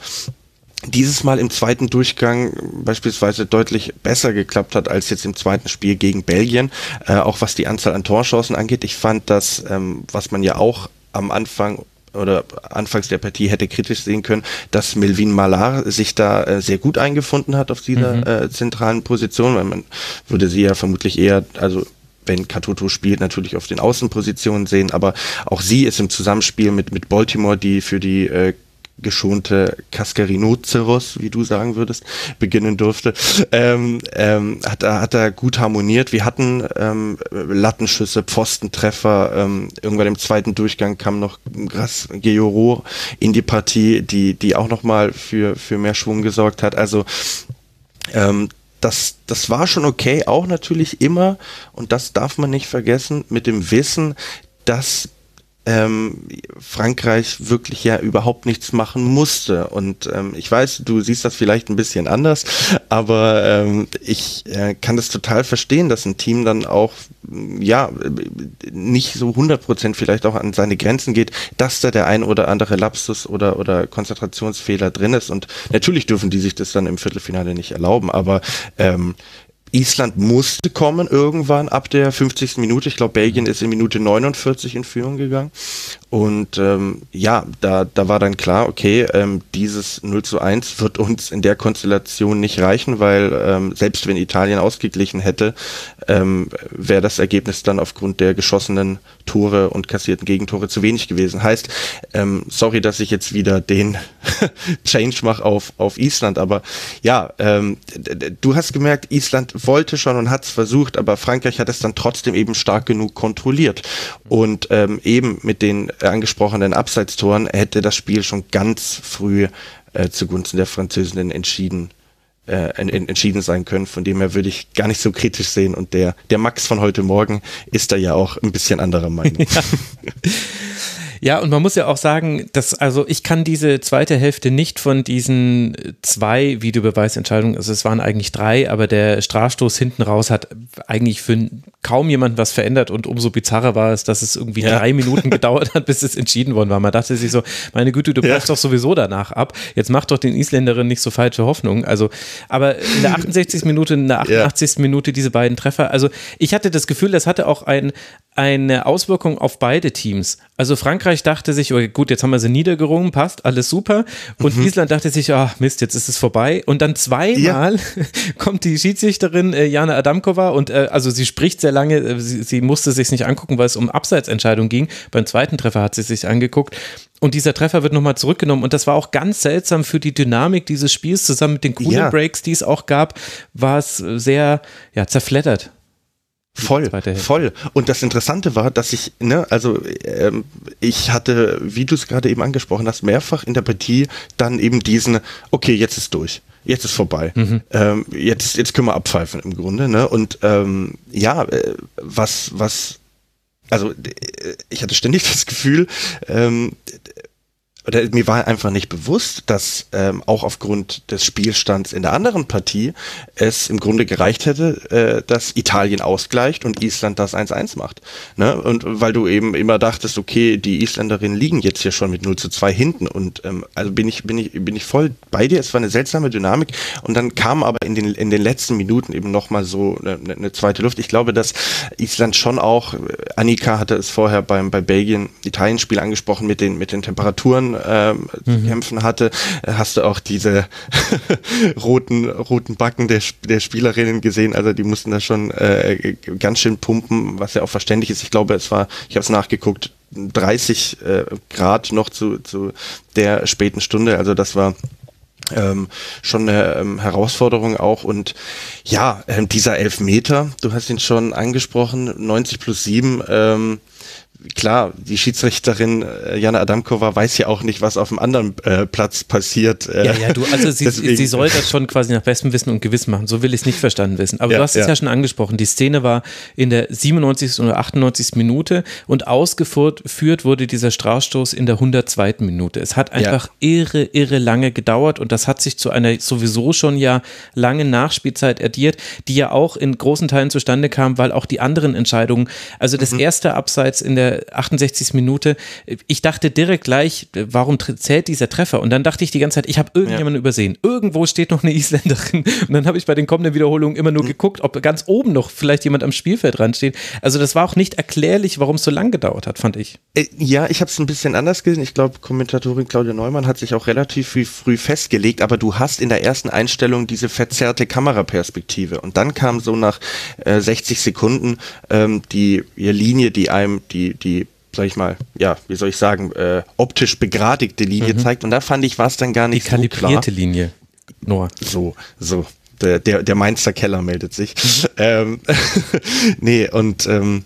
dieses Mal im zweiten Durchgang beispielsweise deutlich besser geklappt hat als jetzt im zweiten Spiel gegen Belgien, äh, auch was die Anzahl an Torchancen angeht. Ich fand das, ähm, was man ja auch am Anfang oder anfangs der Partie hätte kritisch sehen können, dass Melvin Malar sich da äh, sehr gut eingefunden hat auf dieser mhm. äh, zentralen Position, weil man würde sie ja vermutlich eher, also wenn Katoto spielt, natürlich auf den Außenpositionen sehen, aber auch sie ist im Zusammenspiel mit, mit Baltimore, die für die äh, geschonte Cascarinoceros, wie du sagen würdest, beginnen durfte, ähm, ähm, hat, hat er gut harmoniert. Wir hatten ähm, Lattenschüsse, Pfostentreffer. Ähm, irgendwann im zweiten Durchgang kam noch Gras Georo in die Partie, die, die auch nochmal für, für mehr Schwung gesorgt hat. Also ähm, das, das war schon okay, auch natürlich immer, und das darf man nicht vergessen, mit dem Wissen, dass ähm, Frankreich wirklich ja überhaupt nichts machen musste. Und ähm, ich weiß, du siehst das vielleicht ein bisschen anders, aber ähm, ich äh, kann das total verstehen, dass ein Team dann auch ja nicht so 100 Prozent vielleicht auch an seine Grenzen geht, dass da der ein oder andere Lapsus oder oder Konzentrationsfehler drin ist. Und natürlich dürfen die sich das dann im Viertelfinale nicht erlauben, aber ähm, Island musste kommen irgendwann ab der 50. Minute. Ich glaube, Belgien ist in Minute 49 in Führung gegangen. Und ähm, ja, da, da war dann klar, okay, ähm, dieses 0 zu 1 wird uns in der Konstellation nicht reichen, weil ähm, selbst wenn Italien ausgeglichen hätte, ähm, wäre das Ergebnis dann aufgrund der geschossenen Tore und kassierten Gegentore zu wenig gewesen. Heißt, ähm, sorry, dass ich jetzt wieder den <laughs> Change mache auf, auf Island, aber ja, ähm, du hast gemerkt, Island wollte schon und hat es versucht, aber Frankreich hat es dann trotzdem eben stark genug kontrolliert. Und ähm, eben mit den angesprochenen Abseitstoren hätte das Spiel schon ganz früh äh, zugunsten der Französinnen entschieden äh, entschieden sein können. Von dem her würde ich gar nicht so kritisch sehen. Und der, der Max von heute Morgen ist da ja auch ein bisschen anderer Meinung. Ja. <laughs> <laughs> Ja, und man muss ja auch sagen, dass, also ich kann diese zweite Hälfte nicht von diesen zwei Videobeweisentscheidungen, also es waren eigentlich drei, aber der Strafstoß hinten raus hat eigentlich für kaum jemanden was verändert und umso bizarrer war es, dass es irgendwie ja. drei Minuten gedauert hat, bis es entschieden worden war. Man dachte sich so, meine Güte, du bleibst ja. doch sowieso danach ab. Jetzt mach doch den Isländerinnen nicht so falsche Hoffnung. Also, aber in der 68. Minute, in der 88. Ja. Minute diese beiden Treffer. Also ich hatte das Gefühl, das hatte auch ein, eine Auswirkung auf beide Teams. Also Frankreich dachte sich, okay, gut, jetzt haben wir sie niedergerungen, passt, alles super. Und mhm. Island dachte sich, ach Mist, jetzt ist es vorbei. Und dann zweimal ja. <laughs> kommt die Schiedsrichterin äh, Jana Adamkova und äh, also sie spricht sehr lange, äh, sie, sie, musste sich nicht angucken, weil es um Abseitsentscheidung ging. Beim zweiten Treffer hat sie sich angeguckt. Und dieser Treffer wird nochmal zurückgenommen. Und das war auch ganz seltsam für die Dynamik dieses Spiels. Zusammen mit den coolen ja. Breaks, die es auch gab, war es sehr ja, zerfleddert. Voll, voll. Und das Interessante war, dass ich, ne, also ähm, ich hatte, wie du es gerade eben angesprochen hast, mehrfach in der Partie dann eben diesen, okay, jetzt ist durch. Jetzt ist vorbei. Mhm. Ähm, jetzt, jetzt können wir abpfeifen im Grunde. Ne? Und ähm, ja, äh, was, was, also äh, ich hatte ständig <laughs> das Gefühl, ähm, oder mir war einfach nicht bewusst, dass ähm, auch aufgrund des Spielstands in der anderen Partie es im Grunde gereicht hätte, äh, dass Italien ausgleicht und Island das 1-1 macht. Ne? Und weil du eben immer dachtest, okay, die Isländerinnen liegen jetzt hier schon mit 0 zu 2 hinten und ähm, also bin ich, bin ich, bin ich voll bei dir. Es war eine seltsame Dynamik und dann kam aber in den, in den letzten Minuten eben nochmal so eine, eine zweite Luft. Ich glaube, dass Island schon auch, Annika hatte es vorher beim, bei Belgien-Italien-Spiel angesprochen mit den, mit den Temperaturen ähm, mhm. zu kämpfen hatte, hast du auch diese <laughs> roten, roten Backen der, der Spielerinnen gesehen. Also die mussten da schon äh, ganz schön pumpen, was ja auch verständlich ist. Ich glaube, es war, ich habe es nachgeguckt, 30 äh, Grad noch zu, zu der späten Stunde. Also das war ähm, schon eine ähm, Herausforderung auch. Und ja, ähm, dieser Elfmeter, du hast ihn schon angesprochen, 90 plus 7, ähm, klar, die Schiedsrichterin äh, Jana Adamkova weiß ja auch nicht, was auf dem anderen äh, Platz passiert. Äh, ja, ja, du, also sie, sie soll das schon quasi nach bestem Wissen und Gewissen machen. So will ich es nicht verstanden wissen. Aber ja, du hast es ja. ja schon angesprochen. Die Szene war in der 97. oder 98. Minute und ausgeführt wurde dieser Strafstoß in der 102. Minute. Es hat einfach irre, irre lange gedauert und das hat sich zu einer sowieso schon ja langen Nachspielzeit addiert, die ja auch in großen Teilen zustande kam, weil auch die anderen Entscheidungen, also das mhm. erste Abseits in der 68. Minute. Ich dachte direkt gleich, warum zählt dieser Treffer? Und dann dachte ich die ganze Zeit, ich habe irgendjemanden ja. übersehen. Irgendwo steht noch eine Isländerin. Und dann habe ich bei den kommenden Wiederholungen immer nur mhm. geguckt, ob ganz oben noch vielleicht jemand am Spielfeld dran steht. Also das war auch nicht erklärlich, warum es so lang gedauert hat, fand ich. Äh, ja, ich habe es ein bisschen anders gesehen. Ich glaube, Kommentatorin Claudia Neumann hat sich auch relativ früh festgelegt, aber du hast in der ersten Einstellung diese verzerrte Kameraperspektive. Und dann kam so nach äh, 60 Sekunden ähm, die Linie, die einem die die, sag ich mal, ja, wie soll ich sagen, äh, optisch begradigte Linie mhm. zeigt. Und da fand ich, war es dann gar nicht die so klar. Linie, Noah. So, so. Der, der, der Mainzer Keller meldet sich. Mhm. Ähm, <laughs> nee, und ähm,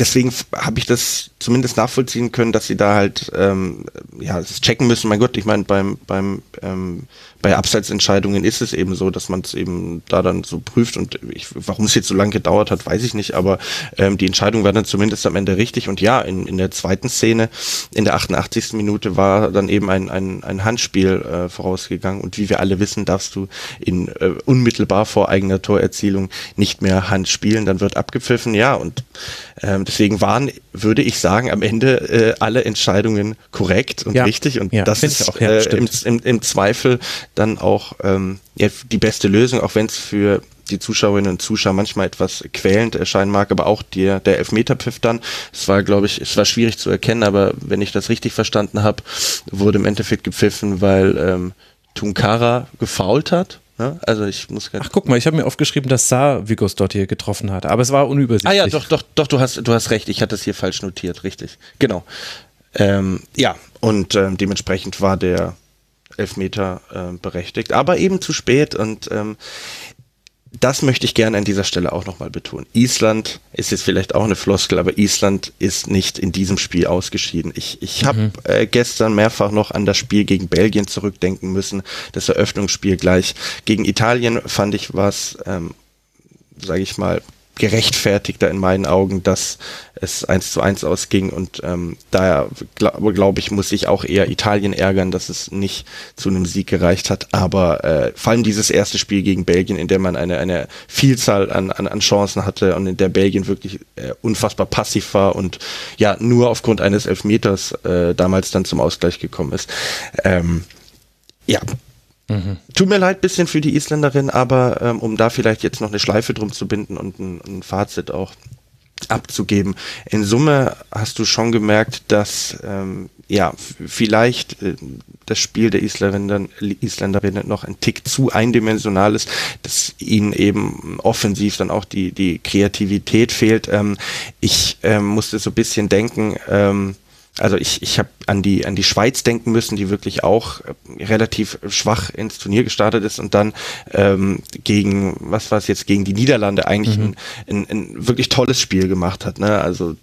deswegen habe ich das zumindest nachvollziehen können, dass sie da halt ähm, ja es checken müssen. Mein Gott, ich meine beim beim ähm, bei Abseitsentscheidungen ist es eben so, dass man es eben da dann so prüft und ich, warum es jetzt so lange gedauert hat, weiß ich nicht, aber ähm, die Entscheidung war dann zumindest am Ende richtig und ja, in, in der zweiten Szene, in der 88. Minute war dann eben ein, ein, ein Handspiel äh, vorausgegangen und wie wir alle wissen, darfst du in äh, unmittelbar vor eigener Torerzielung nicht mehr Hand spielen, dann wird abgepfiffen, ja und ähm, deswegen waren, würde ich sagen, am Ende äh, alle Entscheidungen korrekt und ja. richtig und ja, das ist auch, ja, äh, im, im, im Zweifel dann auch ähm, die beste Lösung, auch wenn es für die Zuschauerinnen und Zuschauer manchmal etwas quälend erscheinen mag, aber auch der, der Elfmeterpfiff dann. Es war, glaube ich, es war schwierig zu erkennen, aber wenn ich das richtig verstanden habe, wurde im Endeffekt gepfiffen, weil ähm, Tunkara gefault hat. Ne? Also ich muss Ach, guck mal, ich habe mir aufgeschrieben, dass Saar Vigos dort hier getroffen hat, aber es war unübersichtlich. Ah ja, doch, doch, doch, du hast, du hast recht, ich hatte es hier falsch notiert, richtig. Genau. Ähm, ja, und ähm, dementsprechend war der Elfmeter äh, berechtigt, aber eben zu spät und ähm, das möchte ich gerne an dieser Stelle auch nochmal betonen. Island ist jetzt vielleicht auch eine Floskel, aber Island ist nicht in diesem Spiel ausgeschieden. Ich, ich habe mhm. äh, gestern mehrfach noch an das Spiel gegen Belgien zurückdenken müssen, das Eröffnungsspiel gleich. Gegen Italien fand ich was, ähm, sage ich mal, gerechtfertigter in meinen Augen, dass es eins zu eins ausging und ähm, daher glaube glaub ich, muss ich auch eher Italien ärgern, dass es nicht zu einem Sieg gereicht hat. Aber äh, vor allem dieses erste Spiel gegen Belgien, in dem man eine, eine Vielzahl an, an, an Chancen hatte und in der Belgien wirklich äh, unfassbar passiv war und ja nur aufgrund eines Elfmeters äh, damals dann zum Ausgleich gekommen ist. Ähm, ja, Mhm. Tut mir leid bisschen für die Isländerin, aber ähm, um da vielleicht jetzt noch eine Schleife drum zu binden und ein, ein Fazit auch abzugeben. In Summe hast du schon gemerkt, dass ähm, ja vielleicht äh, das Spiel der Isländerinnen, Isländerinnen noch ein Tick zu eindimensional ist, dass ihnen eben offensiv dann auch die die Kreativität fehlt. Ähm, ich ähm, musste so ein bisschen denken. Ähm, also ich, ich habe an die, an die Schweiz denken müssen, die wirklich auch äh, relativ schwach ins Turnier gestartet ist und dann ähm, gegen, was war es jetzt, gegen die Niederlande eigentlich mhm. ein, ein, ein, wirklich tolles Spiel gemacht hat. Ne? Also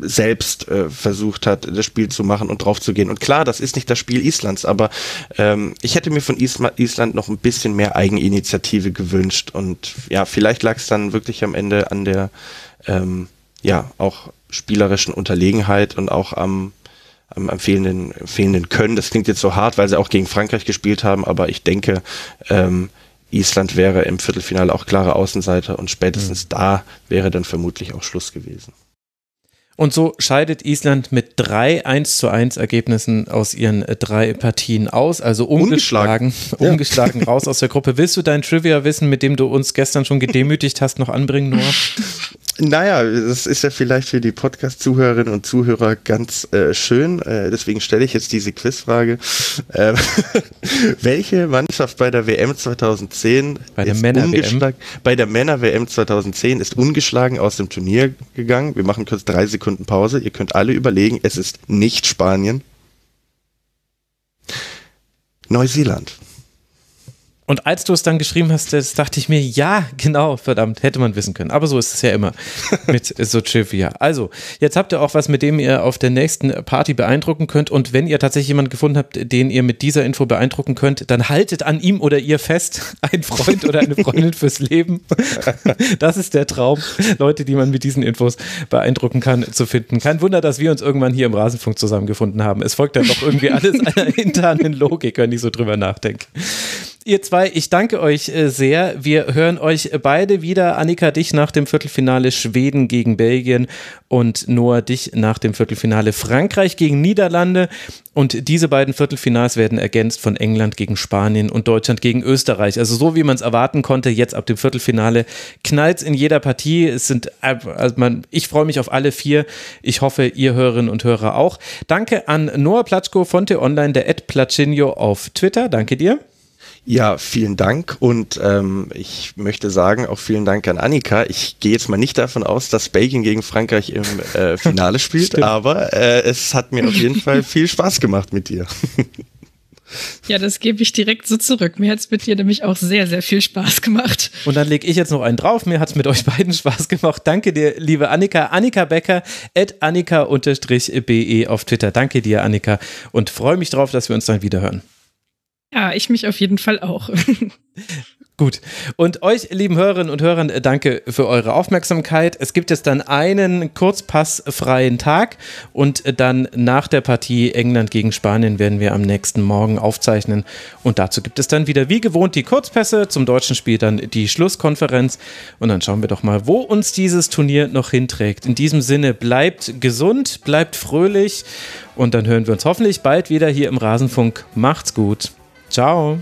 selbst äh, versucht hat, das Spiel zu machen und drauf zu gehen. Und klar, das ist nicht das Spiel Islands, aber ähm, ich hätte mir von Isma Island noch ein bisschen mehr Eigeninitiative gewünscht. Und ja, vielleicht lag es dann wirklich am Ende an der ähm, ja auch spielerischen Unterlegenheit und auch am am, am fehlenden, fehlenden Können. Das klingt jetzt so hart, weil sie auch gegen Frankreich gespielt haben, aber ich denke, ähm, Island wäre im Viertelfinale auch klare Außenseiter und spätestens mhm. da wäre dann vermutlich auch Schluss gewesen. Und so scheidet Island mit drei 1 zu 1 Ergebnissen aus ihren äh, drei Partien aus, also ungeschlagen, ungeschlagen, ja. <laughs> ungeschlagen raus aus der Gruppe. Willst du dein Trivia-Wissen, mit dem du uns gestern schon gedemütigt hast, noch anbringen, Noah? <laughs> Naja, das ist ja vielleicht für die Podcast-Zuhörerinnen und Zuhörer ganz äh, schön. Äh, deswegen stelle ich jetzt diese Quizfrage. Äh, <laughs> welche Mannschaft bei der WM 2010 bei der Männer-WM bei der Männer-WM 2010 ist ungeschlagen aus dem Turnier gegangen? Wir machen kurz drei Sekunden Pause. Ihr könnt alle überlegen, es ist nicht Spanien. Neuseeland. Und als du es dann geschrieben hast, das dachte ich mir, ja, genau, verdammt, hätte man wissen können. Aber so ist es ja immer <laughs> mit so Trivia. Also, jetzt habt ihr auch was, mit dem ihr auf der nächsten Party beeindrucken könnt. Und wenn ihr tatsächlich jemanden gefunden habt, den ihr mit dieser Info beeindrucken könnt, dann haltet an ihm oder ihr fest, <laughs> ein Freund oder eine Freundin fürs Leben. <laughs> Das ist der Traum, Leute, die man mit diesen Infos beeindrucken kann, zu finden. Kein Wunder, dass wir uns irgendwann hier im Rasenfunk zusammengefunden haben. Es folgt dann doch irgendwie alles einer internen Logik, wenn ich so drüber nachdenke ihr zwei, ich danke euch äh, sehr. Wir hören euch beide wieder. Annika, dich nach dem Viertelfinale Schweden gegen Belgien und Noah, dich nach dem Viertelfinale Frankreich gegen Niederlande. Und diese beiden Viertelfinals werden ergänzt von England gegen Spanien und Deutschland gegen Österreich. Also so wie man es erwarten konnte, jetzt ab dem Viertelfinale knallt in jeder Partie. Es sind, also man, ich freue mich auf alle vier. Ich hoffe, ihr Hörerinnen und Hörer auch. Danke an Noah Platschko von T-Online, der Ed Platschinho auf Twitter. Danke dir. Ja, vielen Dank und ähm, ich möchte sagen auch vielen Dank an Annika. Ich gehe jetzt mal nicht davon aus, dass Belgien gegen Frankreich im äh, <laughs> Finale spielt, aber äh, es hat mir auf jeden Fall <laughs> viel Spaß gemacht mit dir. Ja, das gebe ich direkt so zurück. Mir hat es mit dir nämlich auch sehr, sehr viel Spaß gemacht. Und dann lege ich jetzt noch einen drauf. Mir hat es mit euch beiden Spaß gemacht. Danke dir, liebe Annika. Annika Becker, at Annika-BE auf Twitter. Danke dir, Annika. Und freue mich drauf, dass wir uns dann wieder hören. Ja, ich mich auf jeden Fall auch. <laughs> Gut. Und euch, lieben Hörerinnen und Hörern, danke für eure Aufmerksamkeit. Es gibt jetzt dann einen kurzpassfreien Tag und dann nach der Partie England gegen Spanien werden wir am nächsten Morgen aufzeichnen. Und dazu gibt es dann wieder wie gewohnt die Kurzpässe, zum deutschen Spiel dann die Schlusskonferenz. Und dann schauen wir doch mal, wo uns dieses Turnier noch hinträgt. In diesem Sinne, bleibt gesund, bleibt fröhlich und dann hören wir uns hoffentlich bald wieder hier im Rasenfunk. Macht's gut. Ciao.